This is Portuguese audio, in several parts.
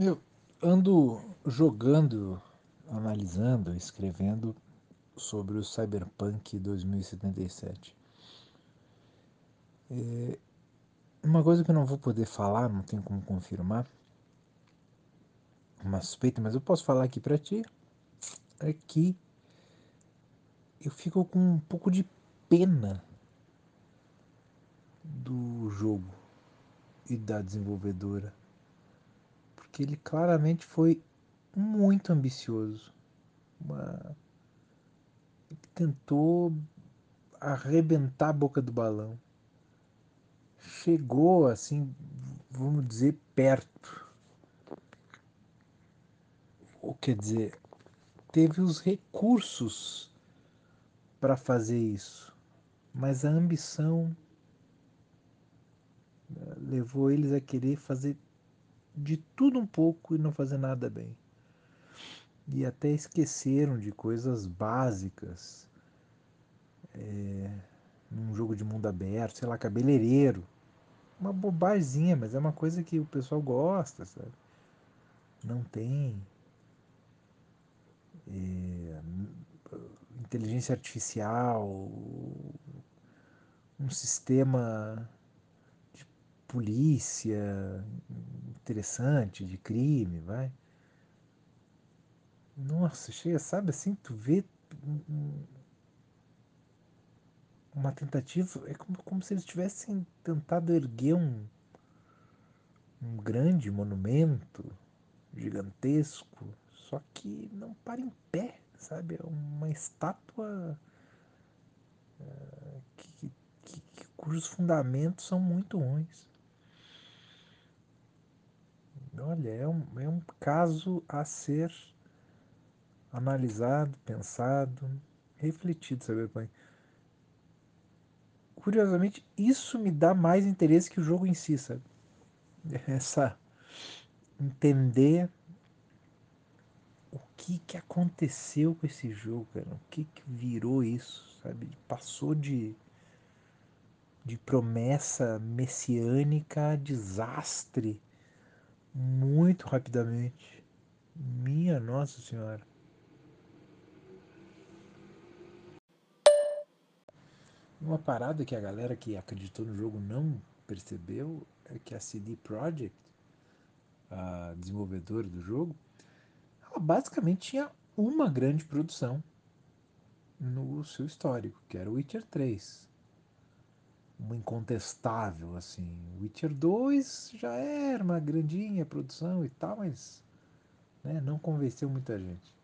Eu ando jogando, analisando, escrevendo sobre o Cyberpunk 2077. É uma coisa que eu não vou poder falar, não tenho como confirmar, uma suspeita, mas eu posso falar aqui para ti, é que eu fico com um pouco de pena do jogo e da desenvolvedora. Ele claramente foi muito ambicioso. Uma... Ele tentou arrebentar a boca do balão. Chegou assim, vamos dizer, perto. Ou quer dizer, teve os recursos para fazer isso, mas a ambição levou eles a querer fazer de tudo um pouco e não fazer nada bem. E até esqueceram de coisas básicas. É, num jogo de mundo aberto, sei lá, cabeleireiro. Uma bobaginha, mas é uma coisa que o pessoal gosta, sabe? Não tem. É, inteligência artificial, um sistema polícia interessante, de crime, vai. Nossa, chega, sabe assim, tu vê uma tentativa, é como, como se eles tivessem tentado erguer um, um grande monumento gigantesco, só que não para em pé, sabe? É uma estátua uh, que, que, que, cujos fundamentos são muito ruins. Olha, é um, é um caso a ser analisado, pensado, refletido, sabe? Curiosamente, isso me dá mais interesse que o jogo em si, sabe? Essa entender o que que aconteceu com esse jogo, cara, o que que virou isso, sabe? Passou de de promessa messiânica a desastre muito rapidamente. Minha Nossa Senhora. Uma parada que a galera que acreditou no jogo não percebeu é que a CD Projekt, a desenvolvedora do jogo, ela basicamente tinha uma grande produção no seu histórico, que era o Witcher 3 uma incontestável, assim. Witcher 2 já era uma grandinha produção e tal, mas né, não convenceu muita gente.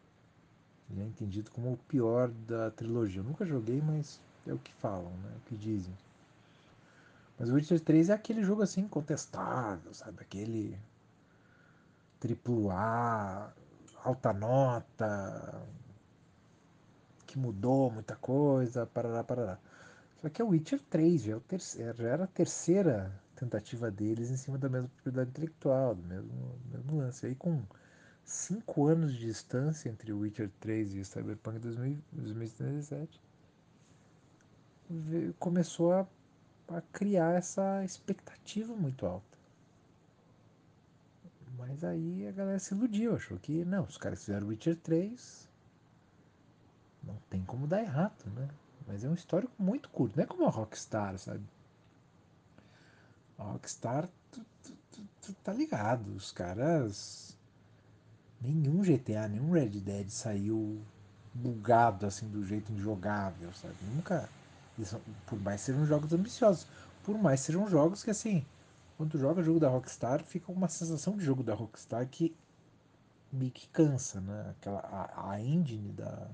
Ele é entendido como o pior da trilogia. Eu nunca joguei, mas é o que falam, né, é o que dizem. Mas o Witcher 3 é aquele jogo assim, incontestável, sabe? Aquele triplo A, alta nota, que mudou muita coisa, parará, parará. Só que é o Witcher 3, já, é terceiro, já era a terceira tentativa deles em cima da mesma propriedade intelectual, do mesmo, mesmo lance. Aí com cinco anos de distância entre o Witcher 3 e o Cyberpunk 2077, começou a, a criar essa expectativa muito alta. Mas aí a galera se iludiu, achou que não, os caras fizeram Witcher 3, não tem como dar errado, né? Mas é um histórico muito curto, não é como a Rockstar, sabe? A Rockstar, tu, tu, tu, tá ligado, os caras. Nenhum GTA, nenhum Red Dead saiu bugado assim do jeito injogável, sabe? Nunca. por mais sejam jogos ambiciosos, por mais sejam jogos que assim, quando joga jogo da Rockstar, fica uma sensação de jogo da Rockstar que meio que cansa, né? Aquela, a, a engine da,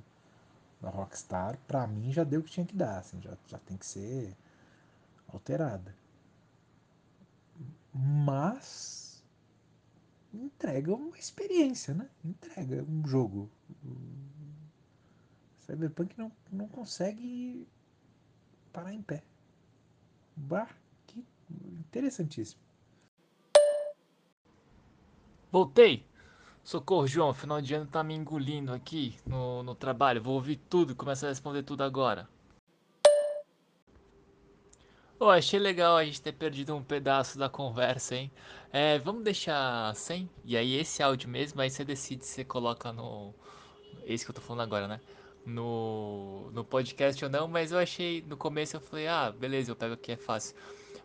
da Rockstar, pra mim já deu o que tinha que dar, assim, já, já tem que ser alterada. Mas entrega uma experiência, né? Entrega um jogo. Cyberpunk não, não consegue parar em pé. Bah, que interessantíssimo. Voltei! Socorro, João, final de ano tá me engolindo aqui no, no trabalho. Vou ouvir tudo e começar a responder tudo agora. Pô, achei legal a gente ter perdido um pedaço da conversa, hein? É, vamos deixar sem? E aí esse áudio mesmo, aí você decide se você coloca no. Esse que eu tô falando agora, né? No, no podcast ou não, mas eu achei. No começo eu falei, ah, beleza, eu pego aqui, é fácil.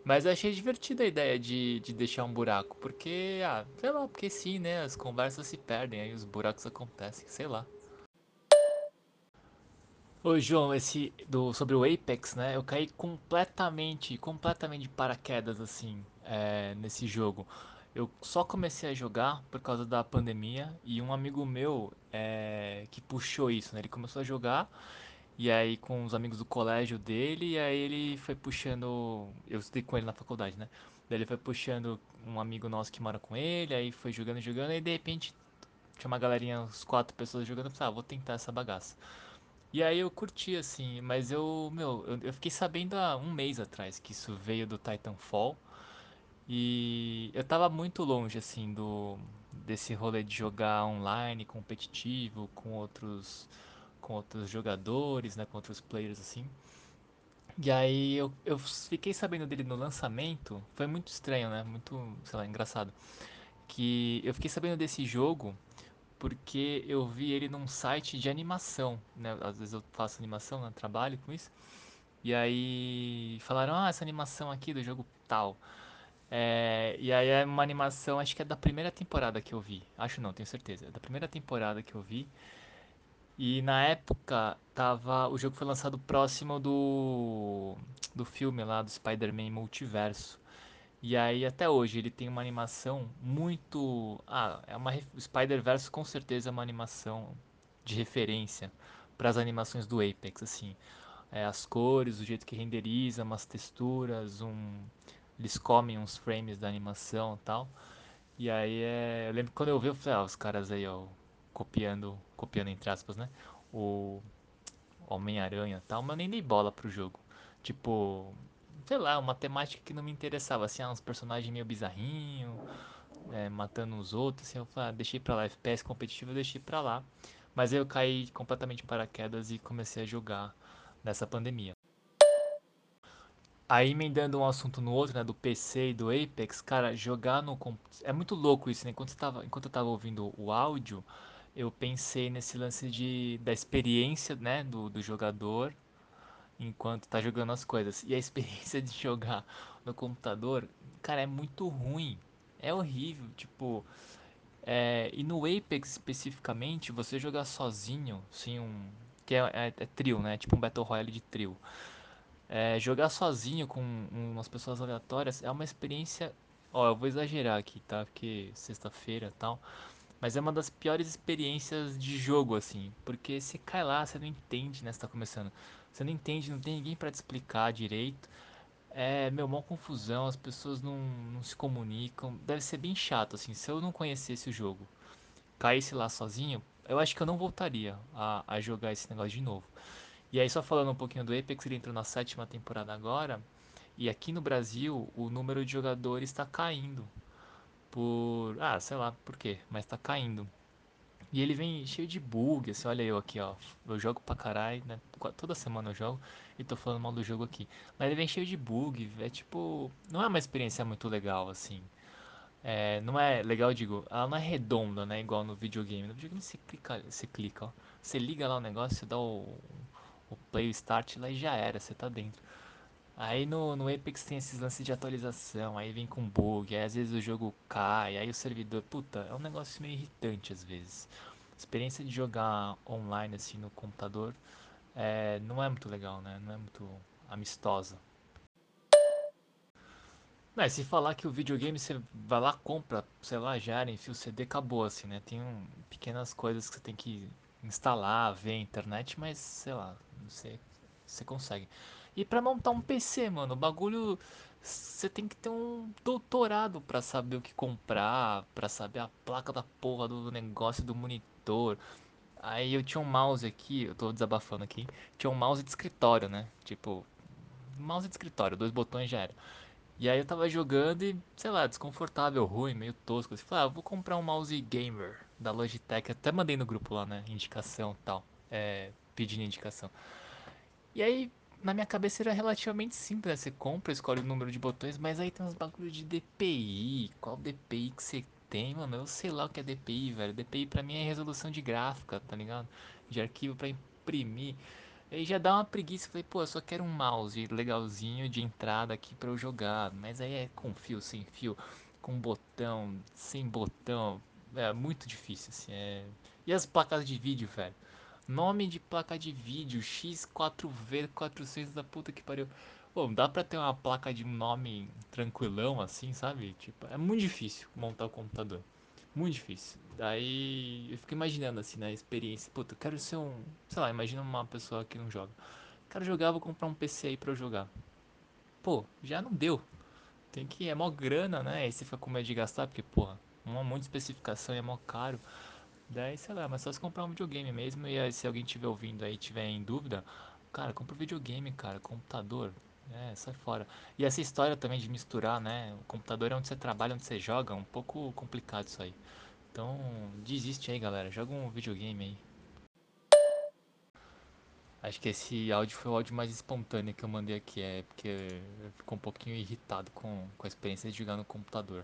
Mas eu achei divertida a ideia de, de deixar um buraco, porque, ah, sei lá, porque sim, né? As conversas se perdem, aí os buracos acontecem, sei lá. Ô João, esse do sobre o Apex, né? Eu caí completamente, completamente de paraquedas assim, é, nesse jogo. Eu só comecei a jogar por causa da pandemia e um amigo meu é, que puxou isso, né? Ele começou a jogar e aí com os amigos do colégio dele e aí ele foi puxando, eu estudei com ele na faculdade, né? Daí ele foi puxando um amigo nosso que mora com ele, aí foi jogando, jogando e de repente tinha uma galerinha, uns quatro pessoas jogando, pensei, ah, vou tentar essa bagaça. E aí eu curti, assim, mas eu, meu, eu, eu fiquei sabendo há um mês atrás que isso veio do Titanfall. E eu tava muito longe, assim, do desse rolê de jogar online, competitivo, com outros com outros jogadores, né, com outros players, assim. E aí eu, eu fiquei sabendo dele no lançamento, foi muito estranho, né, muito, sei lá, engraçado. Que eu fiquei sabendo desse jogo porque eu vi ele num site de animação, né? Às vezes eu faço animação, né? trabalho com isso. E aí falaram, ah, essa animação aqui do jogo tal. É, e aí é uma animação, acho que é da primeira temporada que eu vi. Acho não, tenho certeza. É da primeira temporada que eu vi. E na época tava, o jogo foi lançado próximo do do filme lá do Spider-Man Multiverso. E aí até hoje ele tem uma animação muito, ah, é uma o Spider-Verse com certeza é uma animação de referência para as animações do Apex, assim, é, as cores, o jeito que renderiza, umas texturas, um, eles comem uns frames da animação, e tal. E aí é, eu lembro que quando eu vi, eu falei, ah, os caras aí, ó, copiando, copiando entre aspas, né? O Homem-Aranha, e tal, mas eu nem dei bola pro jogo. Tipo, sei lá, uma temática que não me interessava, assim, ah, uns personagens meio bizarrinho, é, matando os outros, assim, eu falei, ah, deixei pra lá, FPS competitivo eu deixei pra lá. Mas aí eu caí completamente de paraquedas e comecei a jogar nessa pandemia. Aí emendando um assunto no outro, né, do PC e do Apex, cara, jogar no é muito louco isso, né? Enquanto, você tava, enquanto eu tava ouvindo o áudio, eu pensei nesse lance de da experiência, né, do, do jogador enquanto tá jogando as coisas. E a experiência de jogar no computador, cara, é muito ruim. É horrível, tipo, é, e no Apex especificamente, você jogar sozinho, sem um. Que é, é, é trio, né? Tipo um Battle Royale de trio. É, jogar sozinho com umas pessoas aleatórias é uma experiência. Ó, eu vou exagerar aqui, tá? Porque sexta-feira tal. Mas é uma das piores experiências de jogo, assim. Porque você cai lá, você não entende, né? Você tá começando. Você não entende, não tem ninguém pra te explicar direito. É, meu, mó confusão, as pessoas não, não se comunicam. Deve ser bem chato, assim. Se eu não conhecesse o jogo, caísse lá sozinho, eu acho que eu não voltaria a, a jogar esse negócio de novo. E aí, só falando um pouquinho do Apex, ele entrou na sétima temporada agora. E aqui no Brasil, o número de jogadores está caindo. Por. Ah, sei lá por quê, mas tá caindo. E ele vem cheio de bug, assim, olha eu aqui, ó. Eu jogo pra caralho, né? Toda semana eu jogo e tô falando mal do jogo aqui. Mas ele vem cheio de bug, é tipo. Não é uma experiência muito legal, assim. É, não é legal, digo, ela não é redonda, né? Igual no videogame. No videogame você clica, você clica, ó. Você liga lá o negócio, você dá o, o play, o start lá e já era, você tá dentro. Aí no, no Apex tem esses lances de atualização, aí vem com bug, aí às vezes o jogo cai, aí o servidor. Puta, é um negócio meio irritante às vezes. A experiência de jogar online assim no computador é, não é muito legal, né? Não é muito amistosa. Não, se falar que o videogame você vai lá, compra, sei lá, já enfia o CD, acabou assim, né? Tem um, pequenas coisas que você tem que instalar, ver a internet, mas sei lá, você, você consegue. E pra montar um PC, mano, o bagulho você tem que ter um doutorado pra saber o que comprar, pra saber a placa da porra do negócio do monitor. Aí eu tinha um mouse aqui, eu tô desabafando aqui, tinha um mouse de escritório, né? Tipo, mouse de escritório, dois botões já era. E aí eu tava jogando e, sei lá, desconfortável, ruim, meio tosco. Assim, falei, ah, vou comprar um mouse gamer da Logitech. Até mandei no grupo lá, né? Indicação tal. É, pedindo indicação. E aí, na minha cabeça era relativamente simples, né? Você compra, escolhe o número de botões, mas aí tem uns bagulho de DPI. Qual DPI que você tem, mano? Eu sei lá o que é DPI, velho. DPI pra mim é resolução de gráfica, tá ligado? De arquivo pra imprimir. Aí já dá uma preguiça. Falei, pô, eu só quero um mouse legalzinho de entrada aqui pra eu jogar. Mas aí é com fio, sem fio, com botão, sem botão. É muito difícil, assim. É... E as placas de vídeo, velho? Nome de placa de vídeo X4V400 da puta que pariu. Pô, dá pra ter uma placa de nome tranquilão assim, sabe? Tipo, é muito difícil montar o computador. Muito difícil. Daí eu fico imaginando assim, na experiência. Puta, eu quero ser um. Sei lá, imagina uma pessoa que não joga. Quero jogar, vou comprar um PC aí pra eu jogar. Pô, já não deu. Tem que. É mó grana, né? Aí você fica com medo de gastar, porque, porra, um monte de especificação e é mó caro. Daí, sei lá, mas só se comprar um videogame mesmo. E aí, se alguém tiver ouvindo aí tiver em dúvida, cara, compra um videogame, cara, computador. É, sai fora. E essa história também de misturar, né? O computador é onde você trabalha, onde você joga, é um pouco complicado isso aí. Então, desiste aí, galera. Joga um videogame aí. Acho que esse áudio foi o áudio mais espontâneo que eu mandei aqui, é porque eu fico um pouquinho irritado com, com a experiência de jogar no computador.